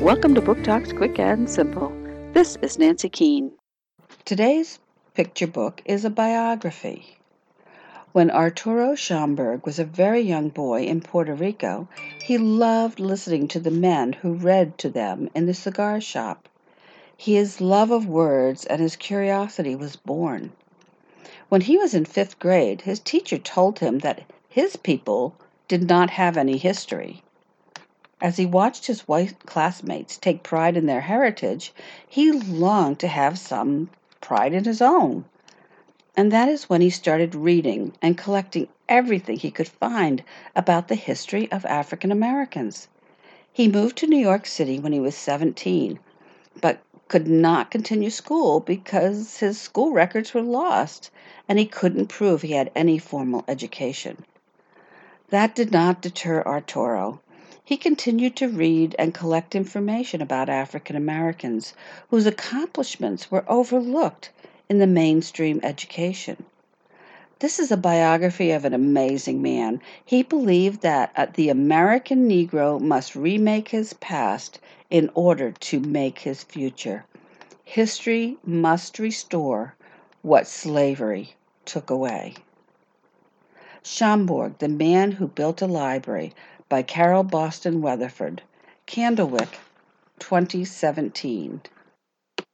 Welcome to Book Talks Quick and Simple. This is Nancy Keene. Today's picture book is a biography. When Arturo Schomburg was a very young boy in Puerto Rico, he loved listening to the men who read to them in the cigar shop. His love of words and his curiosity was born. When he was in fifth grade, his teacher told him that his people did not have any history. As he watched his white classmates take pride in their heritage, he longed to have some pride in his own. And that is when he started reading and collecting everything he could find about the history of African Americans. He moved to New York City when he was 17, but could not continue school because his school records were lost and he couldn't prove he had any formal education. That did not deter Arturo. He continued to read and collect information about African Americans whose accomplishments were overlooked in the mainstream education. This is a biography of an amazing man. He believed that uh, the American Negro must remake his past in order to make his future. History must restore what slavery took away. Schomburg, the man who built a library, by Carole Boston Weatherford. Candlewick, 2017.